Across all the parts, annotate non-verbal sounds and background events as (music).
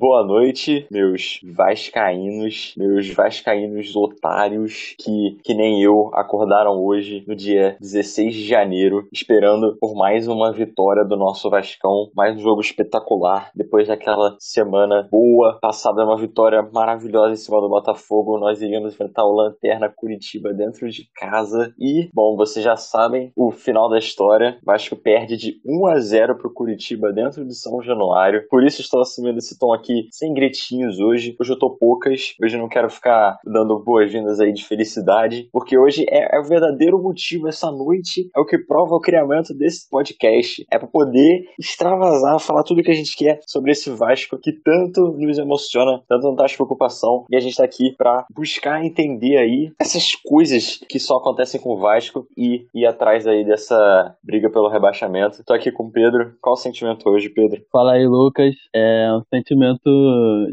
Boa noite, meus vascaínos, meus vascaínos otários que, que nem eu acordaram hoje, no dia 16 de janeiro, esperando por mais uma vitória do nosso Vascão, mais um jogo espetacular, depois daquela semana boa, passada uma vitória maravilhosa em cima do Botafogo, nós iríamos enfrentar o Lanterna Curitiba dentro de casa e, bom, vocês já sabem o final da história, Vasco perde de 1 a 0 pro Curitiba dentro de São Januário, por isso estou assumindo esse tom aqui aqui sem gritinhos hoje. Hoje eu tô poucas. Hoje eu não quero ficar dando boas-vindas aí de felicidade, porque hoje é, é, o verdadeiro motivo. Essa noite é o que prova o criamento desse podcast. É para poder extravasar, falar tudo que a gente quer sobre esse Vasco que tanto nos emociona, tanto não traz preocupação. E a gente tá aqui para buscar entender aí essas coisas que só acontecem com o Vasco e ir atrás aí dessa briga pelo rebaixamento. Tô aqui com o Pedro. Qual o sentimento hoje, Pedro? Fala aí, Lucas. É um sentimento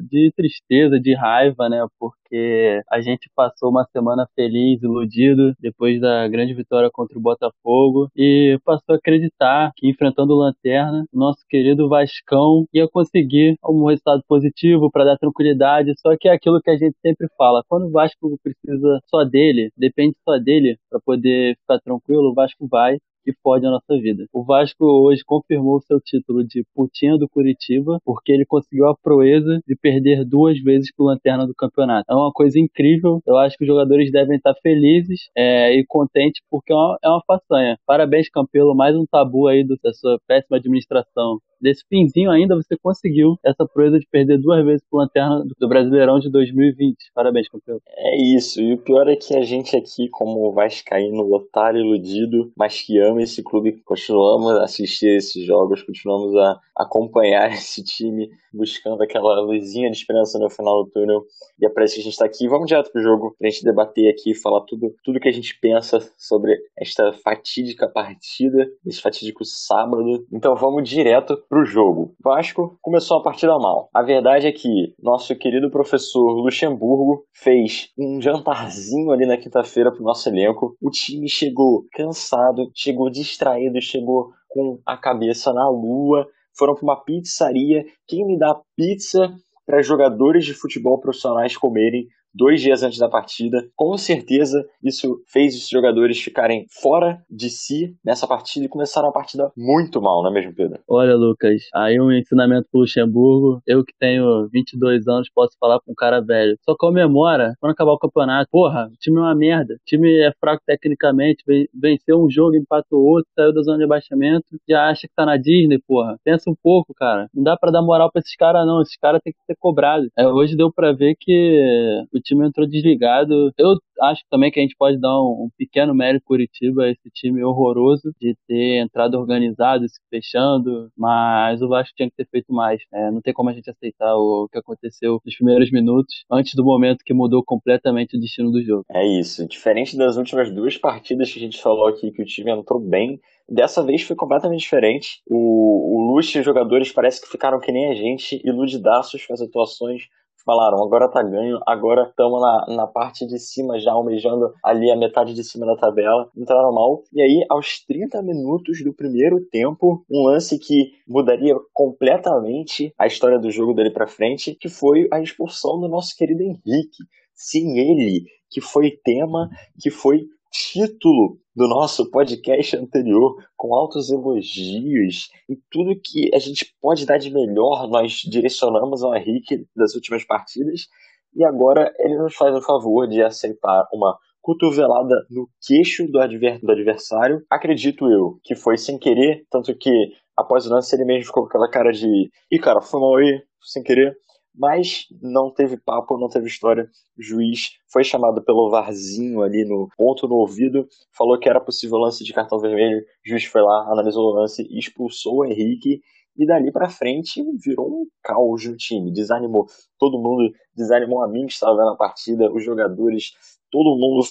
de tristeza, de raiva, né? Porque a gente passou uma semana feliz, iludido, depois da grande vitória contra o Botafogo e passou a acreditar que enfrentando o Lanterna, nosso querido Vascão ia conseguir um resultado positivo para dar tranquilidade. Só que é aquilo que a gente sempre fala: quando o Vasco precisa só dele, depende só dele para poder ficar tranquilo, o Vasco vai e fode a nossa vida. O Vasco hoje confirmou seu título de putinha do Curitiba, porque ele conseguiu a proeza de perder duas vezes pro Lanterna do campeonato. É uma coisa incrível. Eu acho que os jogadores devem estar felizes é, e contentes, porque é uma, é uma façanha. Parabéns, Campelo, mais um tabu aí do, da sua péssima administração desse finzinho ainda você conseguiu essa proeza de perder duas vezes pro Lanterna do Brasileirão de 2020. Parabéns, campeão. É isso. E o pior é que a gente aqui, como vascaíno otário iludido, mas que ama esse clube, continuamos a assistir esses jogos, continuamos a acompanhar (laughs) esse time, buscando aquela luzinha de esperança no final do túnel. E é para isso que a gente está aqui. Vamos direto pro jogo, pra gente debater aqui, falar tudo, tudo que a gente pensa sobre esta fatídica partida, esse fatídico sábado. Então vamos direto para o jogo. Vasco começou a partida mal. A verdade é que nosso querido professor Luxemburgo fez um jantarzinho ali na quinta-feira para o nosso elenco. O time chegou cansado, chegou distraído, chegou com a cabeça na lua. Foram para uma pizzaria. Quem me dá pizza para jogadores de futebol profissionais comerem dois dias antes da partida. Com certeza, isso fez os jogadores ficarem fora de si nessa partida e começaram a partida muito mal, não é mesmo, Pedro? Olha, Lucas, aí um ensinamento pro Luxemburgo. Eu que tenho 22 anos posso falar com um cara velho. Só comemora quando acabar o campeonato. Porra, o time é uma merda. O time é fraco tecnicamente, venceu um jogo, empatou outro, saiu da zona de abaixamento, já acha que tá na Disney, porra. Pensa um pouco, cara. Não dá para dar moral pra esses caras, não. Esses caras têm que ser cobrados. É, hoje deu para ver que o time entrou desligado. Eu acho também que a gente pode dar um, um pequeno mérito Curitiba a esse time horroroso de ter entrado organizado, se fechando, mas o Vasco tinha que ter feito mais. É, não tem como a gente aceitar o que aconteceu nos primeiros minutos, antes do momento que mudou completamente o destino do jogo. É isso. Diferente das últimas duas partidas que a gente falou aqui, que o time entrou bem, Dessa vez foi completamente diferente. O, o Luxo e os jogadores parece que ficaram que nem a gente, iludidaços com as atuações falaram, agora tá ganho, agora estamos na, na parte de cima já almejando ali a metade de cima da tabela, entraram mal. E aí, aos 30 minutos do primeiro tempo, um lance que mudaria completamente a história do jogo dele para frente, que foi a expulsão do nosso querido Henrique. Sim, ele, que foi tema, que foi título do nosso podcast anterior, com altos elogios e tudo que a gente pode dar de melhor, nós direcionamos ao Henrique das últimas partidas. E agora ele nos faz o favor de aceitar uma cotovelada no queixo do, adver do adversário. Acredito eu que foi sem querer, tanto que após o lance ele mesmo ficou com aquela cara de: ih, cara, foi mal aí, sem querer mas não teve papo, não teve história. O juiz foi chamado pelo Varzinho ali no ponto no ouvido, falou que era possível lance de cartão vermelho. O juiz foi lá, analisou o lance expulsou o Henrique. E dali para frente virou um caos no time, desanimou todo mundo, desanimou a mim que estava vendo a partida, os jogadores, todo mundo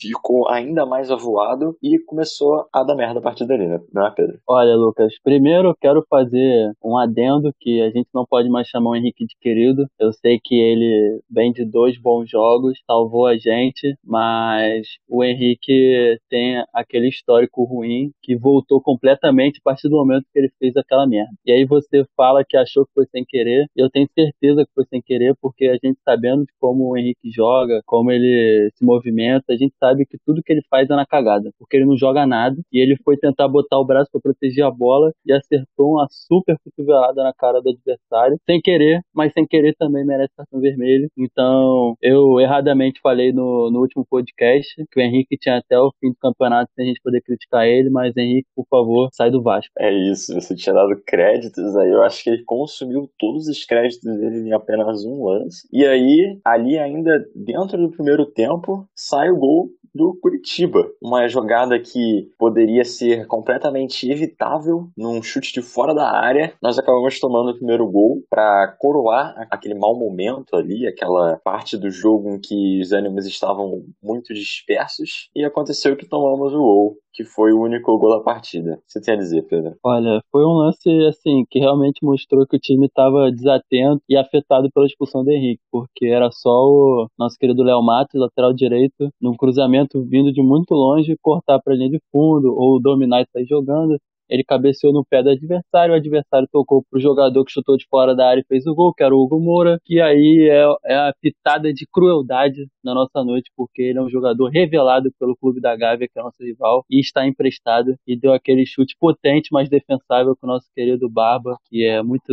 ficou ainda mais avoado e começou a dar merda a partir dali, né? não é, Pedro? Olha, Lucas, primeiro eu quero fazer um adendo que a gente não pode mais chamar o Henrique de querido. Eu sei que ele vem de dois bons jogos, salvou a gente, mas o Henrique tem aquele histórico ruim que voltou completamente a partir do momento que ele fez aquela merda. E aí você fala que achou que foi sem querer, e eu tenho certeza que foi sem querer, porque a gente sabendo de como o Henrique joga, como ele se movimenta, a gente sabe que tudo que ele faz é na cagada, porque ele não joga nada, e ele foi tentar botar o braço para proteger a bola e acertou uma super cotovelada na cara do adversário, sem querer, mas sem querer também merece cartão vermelho. Então, eu erradamente falei no, no último podcast que o Henrique tinha até o fim do campeonato sem a gente poder criticar ele, mas Henrique, por favor, sai do Vasco. É isso, você tinha dado créditos aí, eu acho que ele consumiu todos os créditos dele em apenas um lance. E aí, ali ainda dentro do primeiro tempo, sai o gol do Curitiba. Uma jogada que poderia ser completamente evitável num chute de fora da área. Nós acabamos tomando o primeiro gol para coroar aquele mau momento ali, aquela parte do jogo em que os ânimos estavam muito dispersos. E aconteceu que tomamos o gol que foi o único gol da partida. Você tem a dizer, Pedro? Olha, foi um lance assim que realmente mostrou que o time estava desatento e afetado pela expulsão do Henrique, porque era só o nosso querido Léo Matos, lateral direito, num cruzamento vindo de muito longe, cortar para linha de fundo ou dominar e sair jogando ele cabeceou no pé do adversário, o adversário tocou pro jogador que chutou de fora da área e fez o gol, que era o Hugo Moura, que aí é, é a pitada de crueldade na nossa noite, porque ele é um jogador revelado pelo clube da Gávea, que é nosso rival, e está emprestado, e deu aquele chute potente, mas defensável que o nosso querido Barba, que é muito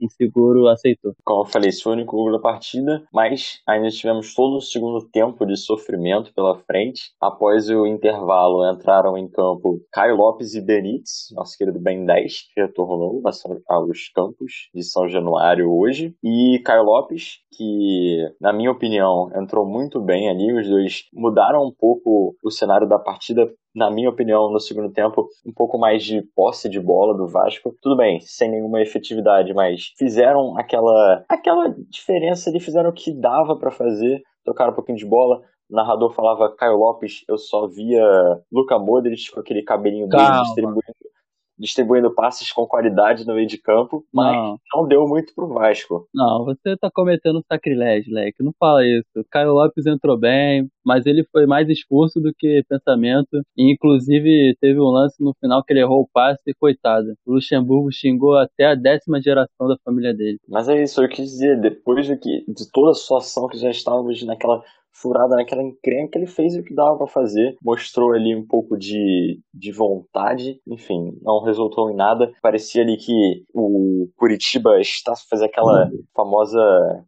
inseguro, aceitou. Como eu falei, esse foi o único gol da partida, mas ainda tivemos todo o segundo tempo de sofrimento pela frente. Após o intervalo, entraram em campo Caio Lopes e Benítez, nosso querido Ben 10, que retornou aos campos de São Januário hoje, e Caio Lopes, que, na minha opinião, entrou muito bem ali. Os dois mudaram um pouco o cenário da partida na minha opinião, no segundo tempo, um pouco mais de posse de bola do Vasco. Tudo bem, sem nenhuma efetividade, mas fizeram aquela aquela diferença ali, fizeram o que dava para fazer, tocaram um pouquinho de bola. O narrador falava Caio Lopes, eu só via Luca Modric com aquele cabelinho dele distribuindo distribuindo passes com qualidade no meio de campo, mas não, não deu muito pro Vasco. Não, você tá cometendo sacrilégio, Leque. Não fala isso. O Caio Lopes entrou bem, mas ele foi mais esforço do que pensamento. E, inclusive, teve um lance no final que ele errou o passe e coitado. O Luxemburgo xingou até a décima geração da família dele. Mas é isso, eu quis dizer, depois de, que, de toda a situação que já estávamos naquela furada naquela encrenca, ele fez o que dava para fazer, mostrou ali um pouco de, de vontade, enfim, não resultou em nada. Parecia ali que o Curitiba está fazer aquela uhum. famosa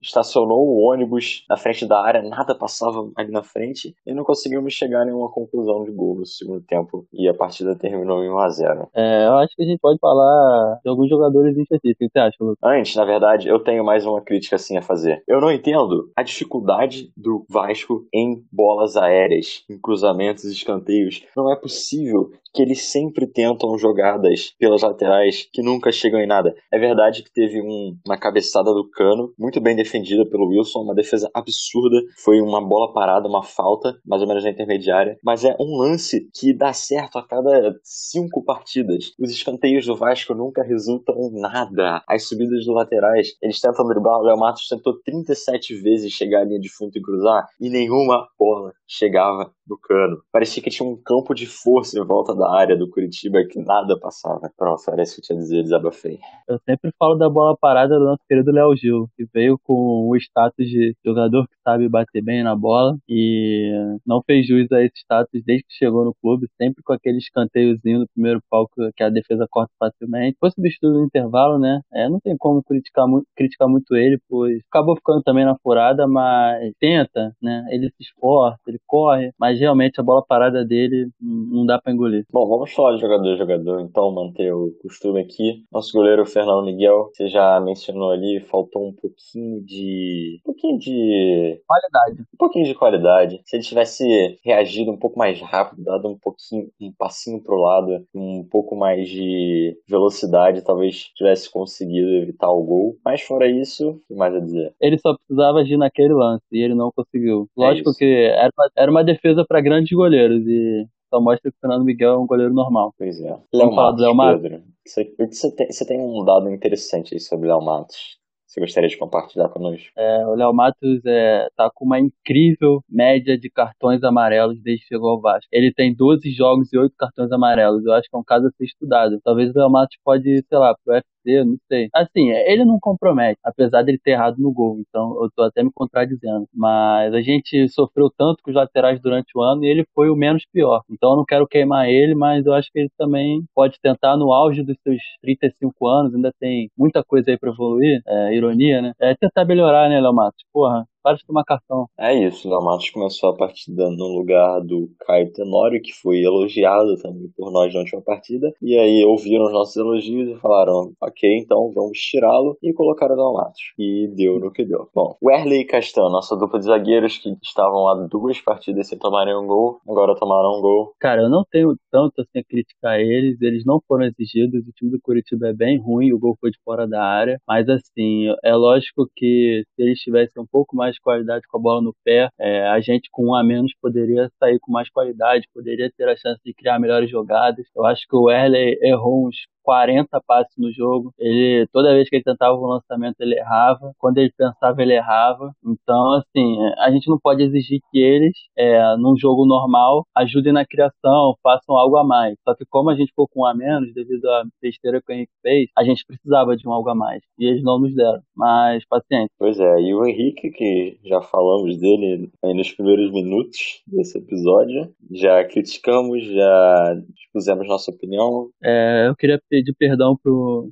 estacionou o ônibus na frente da área, nada passava ali na frente e não conseguimos chegar a nenhuma conclusão de gol no segundo tempo e a partida terminou em 1 a 0. É, eu acho que a gente pode falar de alguns jogadores em específico, o que você acha, Lucas? Antes, na verdade, eu tenho mais uma crítica assim a fazer. Eu não entendo a dificuldade do Vasco Vasco em bolas aéreas, em cruzamentos e escanteios. Não é possível que eles sempre tentam jogadas pelas laterais que nunca chegam em nada. É verdade que teve um, uma cabeçada do cano, muito bem defendida pelo Wilson, uma defesa absurda. Foi uma bola parada, uma falta, mais ou menos na intermediária. Mas é um lance que dá certo a cada cinco partidas. Os escanteios do Vasco nunca resultam em nada. As subidas dos laterais, eles tentam driblar. O Léo Matos tentou 37 vezes chegar à linha de fundo e cruzar, e nenhuma bola chegava no cano. Parecia que tinha um campo de força em volta da área do Curitiba que nada passava. Pronto, era isso que eu tinha a dizer, desabafei. Eu sempre falo da bola parada do nosso querido Léo Gil, que veio com o status de jogador que sabe bater bem na bola e não fez juiz a esse status desde que chegou no clube, sempre com aquele escanteiozinho do primeiro palco que a defesa corta facilmente. Foi substituído no intervalo, né? É, não tem como criticar muito, criticar muito ele, pois acabou ficando também na furada, mas tenta, né? Ele se esforça, ele corre, mas realmente a bola parada dele não dá para engolir. Bom, vamos falar de jogador jogador, então, manter o costume aqui. Nosso goleiro Fernando Miguel, você já mencionou ali, faltou um pouquinho de. Um pouquinho de. Qualidade. Um pouquinho de qualidade. Se ele tivesse reagido um pouco mais rápido, dado um pouquinho, um passinho pro lado, um pouco mais de velocidade, talvez tivesse conseguido evitar o gol. Mas fora isso, o que mais a dizer? Ele só precisava agir naquele lance e ele não conseguiu. É Lógico é que era uma, era uma defesa para grandes goleiros e só mostra que o Fernando Miguel é um goleiro normal. Pois é. Léo Matos, Léo Matos. Pedro. Você, você, tem, você tem um dado interessante aí sobre Léo Matos. Você gostaria de compartilhar conosco? É, o Léo Matos é, tá com uma incrível média de cartões amarelos desde que chegou ao Vasco. Ele tem 12 jogos e 8 cartões amarelos. Eu acho que é um caso a ser estudado. Talvez o Léo Matos pode, sei lá, pro Não sei. Assim, ele não compromete, apesar dele ter errado no gol. Então eu tô até me contradizendo. Mas a gente sofreu tanto com os laterais durante o ano e ele foi o menos pior. Então eu não quero queimar ele, mas eu acho que ele também pode tentar no auge dos seus 35 anos. Ainda tem muita coisa aí pra evoluir. É, ironia, né? É tentar melhorar, né, Léo Matos? Porra, para de tomar cartão. É isso, o Matos começou a partida no lugar do Caio Tenório, que foi elogiado também por nós na última partida. E aí ouviram os nossos elogios e falaram: ok, então vamos tirá-lo e colocar o Matos. E deu no que deu. Bom, Werley e Castan, nossa dupla de zagueiros que estavam há duas partidas sem tomarem um gol, agora tomaram um gol. Cara, eu não tenho tanto assim a criticar eles, eles não foram exigidos, o time do Curitiba é bem ruim, o gol foi de fora da área, mas assim, é lógico que se eles tivessem um pouco mais mais qualidade com a bola no pé. É, a gente com um a menos poderia sair com mais qualidade, poderia ter a chance de criar melhores jogadas. Eu acho que o Erley errou uns 40 passes no jogo. Ele toda vez que ele tentava um lançamento ele errava, quando ele pensava ele errava. Então assim, a gente não pode exigir que eles, é, num jogo normal, ajudem na criação, façam algo a mais. Só que como a gente ficou com um a menos devido à besteira que o Henrique fez, a gente precisava de um algo a mais e eles não nos deram. Mas paciência. Pois é, e o Henrique que já falamos dele aí nos primeiros minutos desse episódio, já criticamos, já expusemos nossa opinião. É, eu queria pedir perdão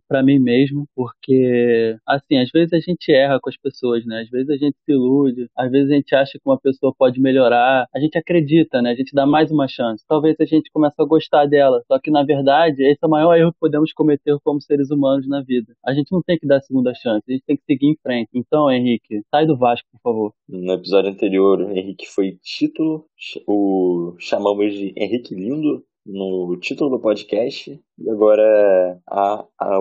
para mim mesmo, porque, assim, às vezes a gente erra com as pessoas, né? Às vezes a gente se ilude, às vezes a gente acha que uma pessoa pode melhorar, a gente acredita, né? A gente dá mais uma chance. Talvez a gente comece a gostar dela, só que na verdade esse é o maior erro que podemos cometer como seres humanos na vida. A gente não tem que dar segunda chance, a gente tem que seguir em frente. Então, Henrique, sai do Vasco, por favor. No episódio anterior, Henrique foi título, o chamamos de Henrique Lindo, no título do podcast. E agora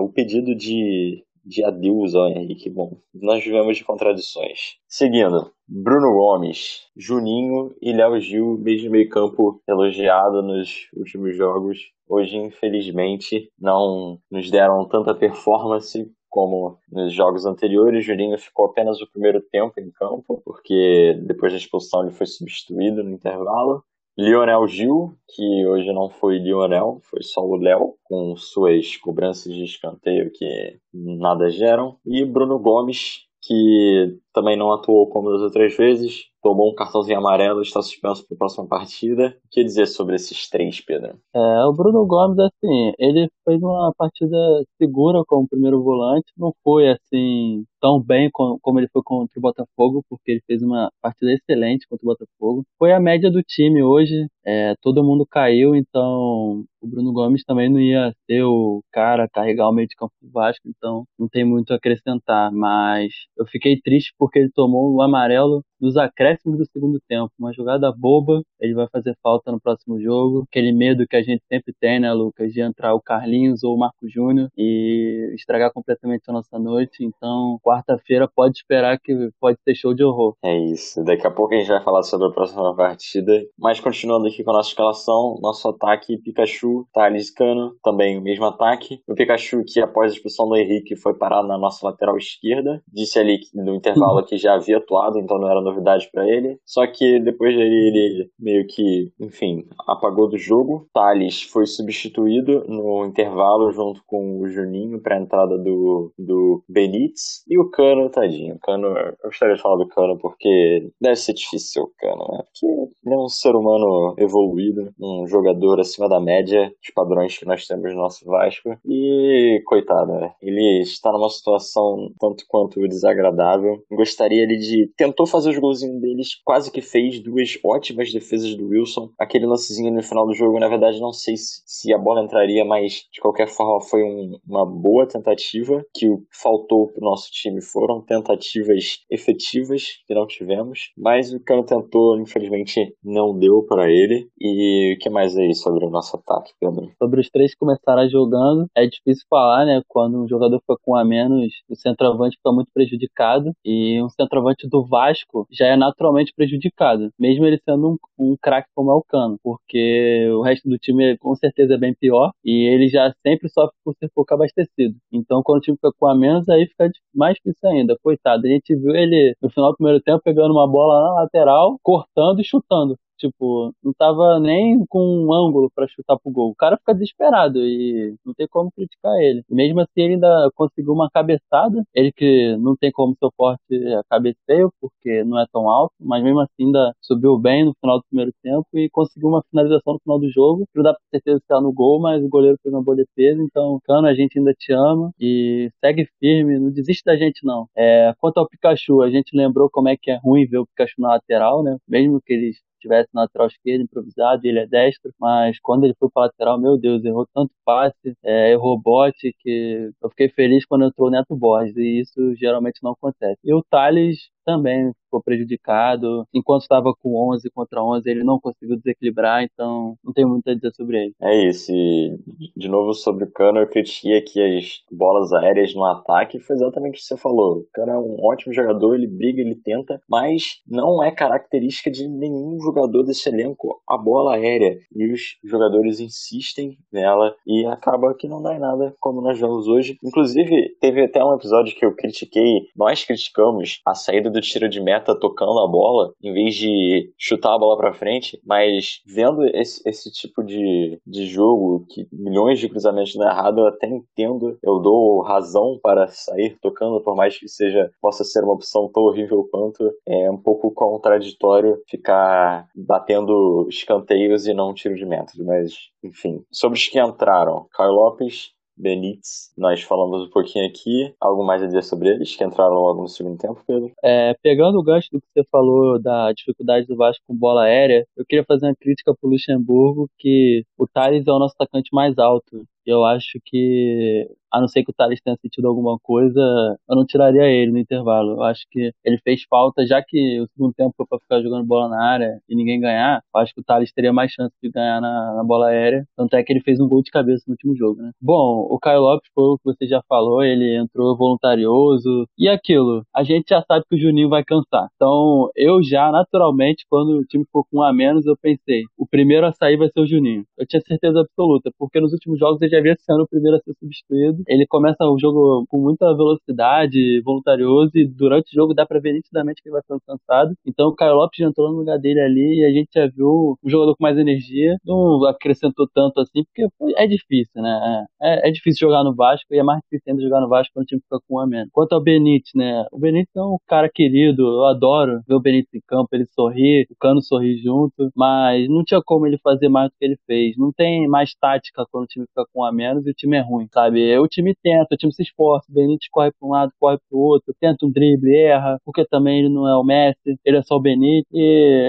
o pedido de, de adeus ao Henrique. Bom, nós vivemos de contradições. Seguindo, Bruno Gomes, Juninho e Léo Gil, desde meio campo elogiado nos últimos jogos. Hoje, infelizmente, não nos deram tanta performance como nos jogos anteriores. Juninho ficou apenas o primeiro tempo em campo, porque depois da expulsão ele foi substituído no intervalo. Lionel Gil, que hoje não foi Lionel, foi só o Léo, com suas cobranças de escanteio que nada geram. E Bruno Gomes, que também não atuou como das outras vezes, tomou um cartãozinho amarelo, está suspenso para a próxima partida. O que dizer sobre esses três, Pedro? É, o Bruno Gomes, assim, ele fez uma partida segura como primeiro volante, não foi assim tão bem como ele foi contra o Botafogo, porque ele fez uma partida excelente contra o Botafogo. Foi a média do time hoje, é, todo mundo caiu, então o Bruno Gomes também não ia ser o cara carregar o meio de campo do Vasco, então não tem muito a acrescentar, mas eu fiquei triste porque ele tomou o amarelo nos acréscimos do segundo tempo. Uma jogada boba, ele vai fazer falta no próximo jogo. Aquele medo que a gente sempre tem, né, Lucas, de entrar o Carlinhos ou o Marco Júnior e estragar completamente a nossa noite. Então, quarta-feira pode esperar que pode ter show de horror. É isso. Daqui a pouco a gente vai falar sobre a próxima partida. Mas continuando aqui com a nossa escalação, nosso ataque, Pikachu, Thales Cano, também o mesmo ataque. O Pikachu que após a expulsão do Henrique foi parado na nossa lateral esquerda. Disse ali no intervalo que já havia atuado, então não era novidade para ele. Só que depois ele, ele meio que, enfim, apagou do jogo. Thales foi substituído no intervalo junto com o Juninho para a entrada do, do Benítez. E o Cano, tadinho. O Cano, eu gostaria de falar do Cano porque deve ser difícil o Cano, né? Porque ele é um ser humano evoluído, um jogador acima da média dos padrões que nós temos no nosso Vasco. E, coitado, né? ele está numa situação tanto quanto desagradável. Gostaria ele de. tentou fazer o golzinho deles, quase que fez duas ótimas defesas do Wilson. Aquele lancezinho no final do jogo, na verdade, não sei se, se a bola entraria, mas de qualquer forma foi um, uma boa tentativa. Que faltou pro nosso time foram tentativas efetivas que não tivemos, mas o Cano tentou, infelizmente não deu para ele. E o que mais aí sobre o nosso ataque, Pedro? Sobre os três que começaram jogando, é difícil falar, né? Quando um jogador fica com a menos, o centroavante fica muito prejudicado. E um centroavante do Vasco já é naturalmente prejudicado, mesmo ele sendo um, um craque como é o Cano, porque o resto do time com certeza é bem pior e ele já sempre sofre por ser pouco abastecido. Então, quando o time fica com a menos, aí fica mais difícil ainda. Coitado, a gente viu ele no final do primeiro tempo pegando uma bola na lateral, cortando e chutando. Tipo, não tava nem com um ângulo para chutar pro gol. O cara fica desesperado e não tem como criticar ele. Mesmo assim, ele ainda conseguiu uma cabeçada. Ele que não tem como seu forte a cabeceio, porque não é tão alto, mas mesmo assim ainda subiu bem no final do primeiro tempo e conseguiu uma finalização no final do jogo. Não dá pra certeza se tá no gol, mas o goleiro fez uma boa defesa. Então, Cano, a gente ainda te ama e segue firme, não desiste da gente não. É, quanto ao Pikachu, a gente lembrou como é que é ruim ver o Pikachu na lateral, né? Mesmo que eles tivesse na lateral esquerda improvisado, ele é destro, mas quando ele foi para lateral, meu Deus, errou tanto passe, é, errou bote, que eu fiquei feliz quando entrou o Neto Borges, e isso geralmente não acontece. E o Thales também ficou prejudicado. Enquanto estava com 11 contra 11, ele não conseguiu desequilibrar, então não tem muito a dizer sobre ele. É isso. E, de novo, sobre o Cano, eu critiquei aqui as bolas aéreas no ataque. Foi exatamente o que você falou. O Cano é um ótimo jogador, ele briga, ele tenta, mas não é característica de nenhum jogador desse elenco a bola aérea. E os jogadores insistem nela e acaba que não dá em nada, como nós vemos hoje. Inclusive, teve até um episódio que eu critiquei, nós criticamos a saída do tiro de meta tocando a bola, em vez de chutar a bola para frente, mas vendo esse, esse tipo de, de jogo, que milhões de cruzamentos é errado, eu até entendo, eu dou razão para sair tocando, por mais que seja possa ser uma opção tão horrível quanto, é um pouco contraditório ficar batendo escanteios e não tiro de meta, mas enfim. Sobre os que entraram, Caio Lopes, Benítez, nós falamos um pouquinho aqui. Algo mais a dizer sobre eles, que entraram logo no segundo tempo, Pedro? É, pegando o gancho do que você falou da dificuldade do Vasco com bola aérea, eu queria fazer uma crítica pro Luxemburgo, que o Thales é o nosso atacante mais alto. Eu acho que a não ser que o Thales tenha sentido alguma coisa, eu não tiraria ele no intervalo. Eu acho que ele fez falta, já que o segundo tempo foi pra ficar jogando bola na área e ninguém ganhar, eu acho que o Thales teria mais chance de ganhar na, na, bola aérea. Tanto é que ele fez um gol de cabeça no último jogo, né? Bom, o Caio Lopes foi o que você já falou, ele entrou voluntarioso. E aquilo, a gente já sabe que o Juninho vai cansar. Então, eu já, naturalmente, quando o time ficou com um a menos, eu pensei, o primeiro a sair vai ser o Juninho. Eu tinha certeza absoluta, porque nos últimos jogos ele já havia sendo o primeiro a ser substituído ele começa o jogo com muita velocidade, voluntarioso, e durante o jogo dá pra ver nitidamente que ele vai ficando cansado. Então o Caio Lopes já entrou no lugar dele ali e a gente já viu um jogador com mais energia. Não acrescentou tanto assim, porque é difícil, né? É, é difícil jogar no Vasco e é mais difícil ainda jogar no Vasco quando o time fica com um a menos. Quanto ao Benítez, né? O Benítez é um cara querido, eu adoro ver o Benítez em campo, ele sorrir, o Cano sorrir junto, mas não tinha como ele fazer mais do que ele fez. Não tem mais tática quando o time fica com um a menos e o time é ruim, sabe? Eu o time tenta, o time se esforça, o Benítez corre para um lado, corre para o outro, tenta um drible, erra, porque também ele não é o Messi, ele é só o Benítez. E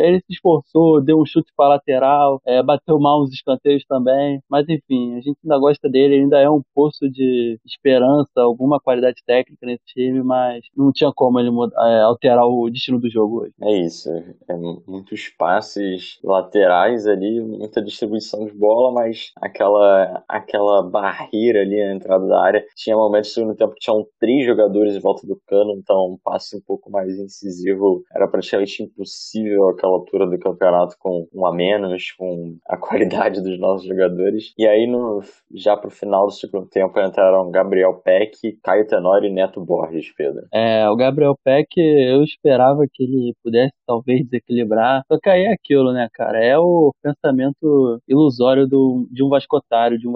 ele se esforçou, deu um chute para lateral, é, bateu mal uns escanteios também, mas enfim, a gente ainda gosta dele, ele ainda é um poço de esperança, alguma qualidade técnica nesse time, mas não tinha como ele é, alterar o destino do jogo hoje. É isso, é muitos passes laterais ali, muita distribuição de bola, mas aquela, aquela barreira ali na entrada da área. Tinha momentos no segundo tempo que tinham três jogadores em volta do cano, então um passe um pouco mais incisivo era praticamente impossível aquela altura do campeonato com um a menos, com a (laughs) qualidade dos nossos jogadores. E aí, no, já pro final do segundo tempo, entraram Gabriel Peck, Caio Tenório e Neto Borges, Pedro. É, o Gabriel Peck, eu esperava que ele pudesse talvez desequilibrar, só que aí é aquilo, né, cara? É o pensamento ilusório do, de um vascotário, de um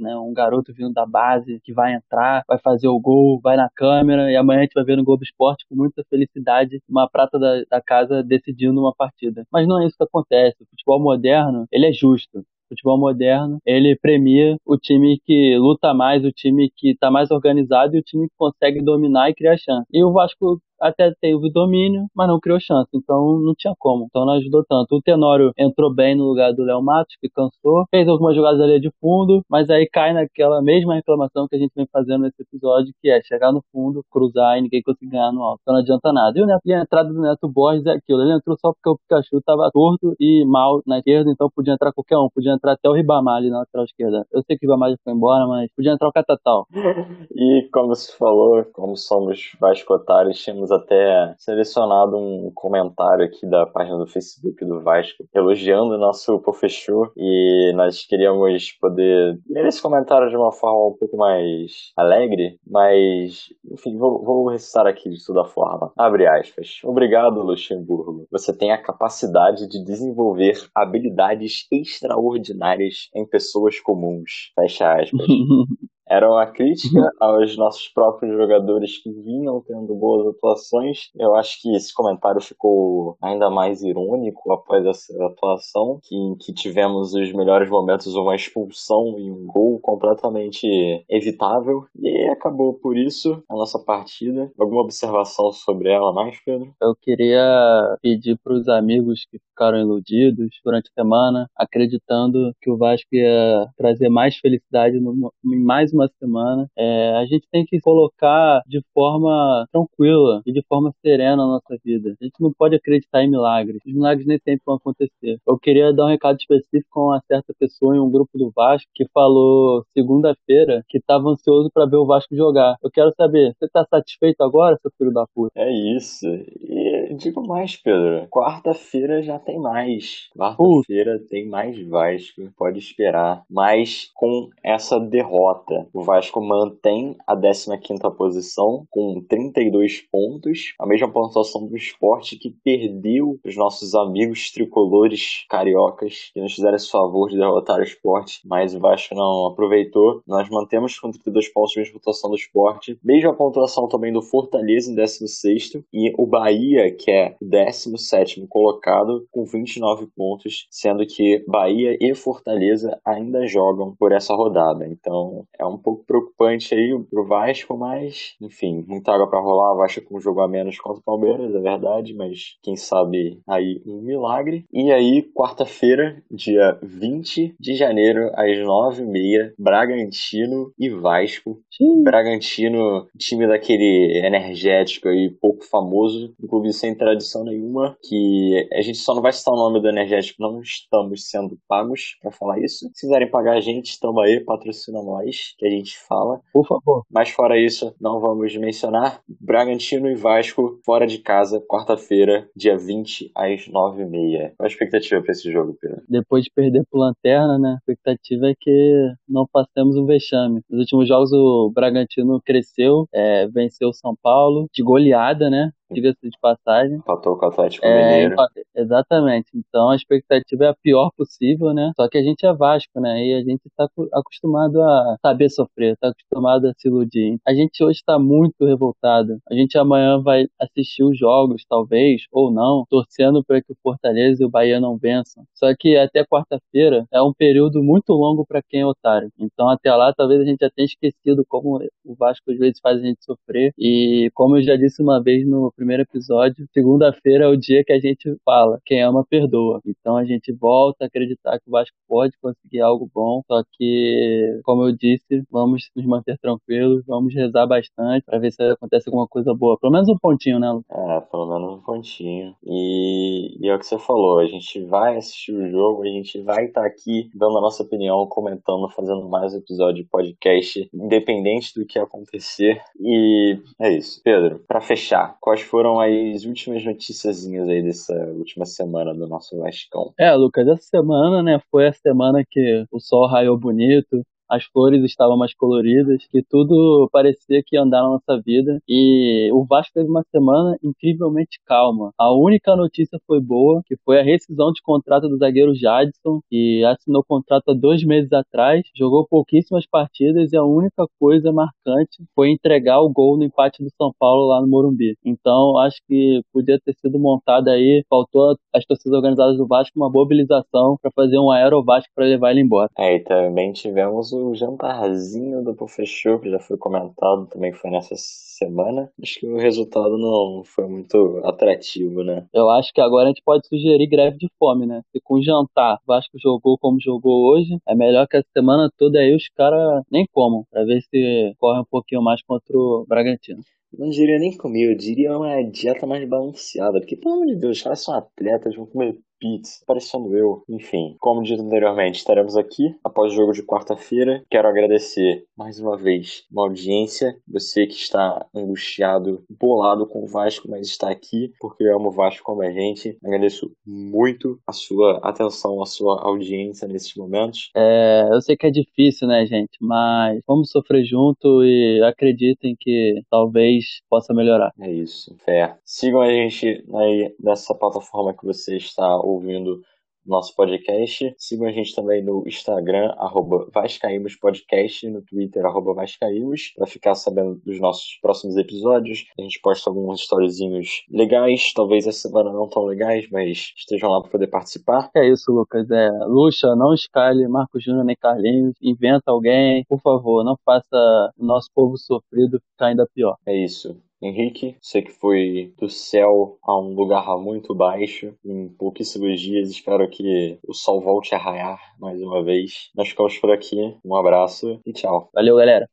né? Um garoto vindo da base base que vai entrar, vai fazer o gol, vai na câmera e amanhã a gente vai ver no Globo Esporte com muita felicidade uma prata da, da casa decidindo uma partida. Mas não é isso que acontece. O futebol moderno, ele é justo futebol moderno, ele premia o time que luta mais, o time que está mais organizado e o time que consegue dominar e criar chance. E o Vasco até teve domínio, mas não criou chance, então não tinha como, então não ajudou tanto. O Tenório entrou bem no lugar do Léo Matos, que cansou, fez algumas jogadas ali de fundo, mas aí cai naquela mesma reclamação que a gente vem fazendo nesse episódio, que é chegar no fundo, cruzar e ninguém conseguir ganhar no alto, então não adianta nada. E, Neto, e a entrada do Neto Borges é aquilo, ele entrou só porque o Pikachu estava torto e mal na esquerda, então podia entrar qualquer um, podia entrar até o Ribamar ali na lateral esquerda. Eu sei que o Ribamar já foi embora, mas podia entrar o Catatal. (laughs) e como se falou, como somos vascotários, tínhamos até selecionado um comentário aqui da página do Facebook do Vasco, elogiando o nosso Pofechu, e nós queríamos poder ler esse comentário de uma forma um pouco mais alegre, mas, enfim, vou, vou recitar aqui de toda forma. Abre aspas. Obrigado, Luxemburgo. Você tem a capacidade de desenvolver habilidades extraordinárias em pessoas comuns. Fecha aspas. (laughs) Era uma crítica aos nossos próprios jogadores que vinham tendo boas atuações. Eu acho que esse comentário ficou ainda mais irônico após essa atuação, que, em que tivemos os melhores momentos, uma expulsão e um gol completamente evitável. E acabou por isso a nossa partida. Alguma observação sobre ela mais, Pedro? Eu queria pedir para os amigos que ficaram iludidos durante a semana, acreditando que o Vasco ia trazer mais felicidade no, em mais uma semana. É, a gente tem que colocar de forma tranquila e de forma serena a nossa vida. A gente não pode acreditar em milagres. Os milagres nem sempre vão acontecer. Eu queria dar um recado específico a uma certa pessoa em um grupo do Vasco que falou segunda-feira que estava ansioso para ver o Vasco jogar. Eu quero saber, você está satisfeito agora, seu filho da puta? É isso. E digo mais, Pedro. Quarta-feira já tem mais. Quarta-feira tem mais Vasco. Pode esperar. Mas com essa derrota, o Vasco mantém a 15ª posição com 32 pontos, a mesma pontuação do esporte que perdeu os nossos amigos tricolores cariocas que nos fizeram esse favor de derrotar o esporte, mas o Vasco não aproveitou. Nós mantemos com 32 pontos a mesma pontuação do esporte, mesma pontuação também do Fortaleza em 16º e o Bahia, que é o 17º colocado com 29 pontos, sendo que Bahia e Fortaleza ainda jogam por essa rodada. Então é um um pouco preocupante aí pro Vasco, mas, enfim, muita água para rolar. O Vasco com um jogo a menos contra o Palmeiras, é verdade, mas quem sabe aí um milagre. E aí, quarta-feira, dia 20 de janeiro, às 9h30, Bragantino e Vasco. Sim. Bragantino, time daquele energético aí, pouco famoso, um clube sem tradição nenhuma, que a gente só não vai citar o nome do energético, não estamos sendo pagos para falar isso. Se quiserem pagar a gente, estamos aí, patrocina nós, que a gente fala. Por favor. Mas fora isso, não vamos mencionar. Bragantino e Vasco fora de casa, quarta-feira, dia 20 às 9h30. Qual a expectativa para esse jogo, Pedro? Depois de perder pro Lanterna, né? A expectativa é que não passemos um vexame. Nos últimos jogos o Bragantino cresceu, é, venceu o São Paulo de goleada, né? Diga-se de passagem. Empatou com o Atlético é, Mineiro. Exatamente. Então a expectativa é a pior possível, né? Só que a gente é Vasco, né? E a gente está acostumado a saber sofrer, está acostumado a se iludir. A gente hoje está muito revoltado. A gente amanhã vai assistir os jogos, talvez, ou não, torcendo para que o Fortaleza e o Bahia não vençam. Só que até quarta-feira é um período muito longo para quem é otário. Então até lá talvez a gente já tenha esquecido como o Vasco às vezes faz a gente sofrer. E como eu já disse uma vez no primeiro episódio, segunda-feira é o dia que a gente fala, quem ama perdoa. Então a gente volta a acreditar que o Vasco pode conseguir algo bom, só que, como eu disse, vamos nos manter tranquilos, vamos rezar bastante para ver se acontece alguma coisa boa. Pelo menos um pontinho, né, Lu? É, pelo menos um pontinho. E, e é o que você falou, a gente vai assistir o jogo, a gente vai estar tá aqui dando a nossa opinião, comentando, fazendo mais episódio de podcast, independente do que acontecer. E é isso. Pedro, para fechar, quais foram as últimas noticiazinhas aí dessa última semana do nosso Vascão? É, Lucas, essa semana, né, foi a semana que o sol raiou bonito, as flores estavam mais coloridas, que tudo parecia que ia andar na nossa vida. E o Vasco teve uma semana incrivelmente calma. A única notícia foi boa, que foi a rescisão de contrato do zagueiro Jadson, que assinou contrato há dois meses atrás, jogou pouquíssimas partidas e a única coisa marcante foi entregar o gol no empate do São Paulo lá no Morumbi. Então, acho que podia ter sido montada aí, faltou às torcidas organizadas do Vasco uma mobilização para fazer um aero Vasco para levar ele embora. É, e também tivemos o jantarzinho do Fechou, que já foi comentado, também foi nessa semana. Acho que o resultado não foi muito atrativo, né? Eu acho que agora a gente pode sugerir greve de fome, né? Se com jantar o Vasco jogou como jogou hoje, é melhor que a semana toda aí os caras nem comam, pra ver se corre um pouquinho mais contra o Bragantino. Não diria nem comer, eu diria uma dieta mais balanceada. Porque, pelo amor de Deus, os caras são atletas, vão comer pizza, parecendo eu. Enfim, como dito anteriormente, estaremos aqui após o jogo de quarta-feira. Quero agradecer mais uma vez uma audiência, você que está angustiado, bolado com o Vasco, mas está aqui porque ama o Vasco como a gente. Agradeço muito a sua atenção, a sua audiência nesses momentos. É, eu sei que é difícil, né, gente? Mas vamos sofrer junto e acreditem que talvez possa melhorar. É isso, fé. Sigam a gente aí nessa plataforma que você está ouvindo nosso podcast. Sigam a gente também no Instagram, arroba Vascaímos Podcast, no Twitter, arroba Vascaímos, para ficar sabendo dos nossos próximos episódios. A gente posta alguns storyzinhos legais, talvez essa semana não tão legais, mas estejam lá para poder participar. É isso, Lucas. É, Luxa, não escale Marco Júnior nem Carlinhos, inventa alguém, por favor, não faça o nosso povo sofrido ficar ainda pior. É isso. Henrique, você que foi do céu a um lugar muito baixo em pouquíssimos dias. Espero que o sol volte a raiar mais uma vez. Nós ficamos por aqui. Um abraço e tchau. Valeu, galera.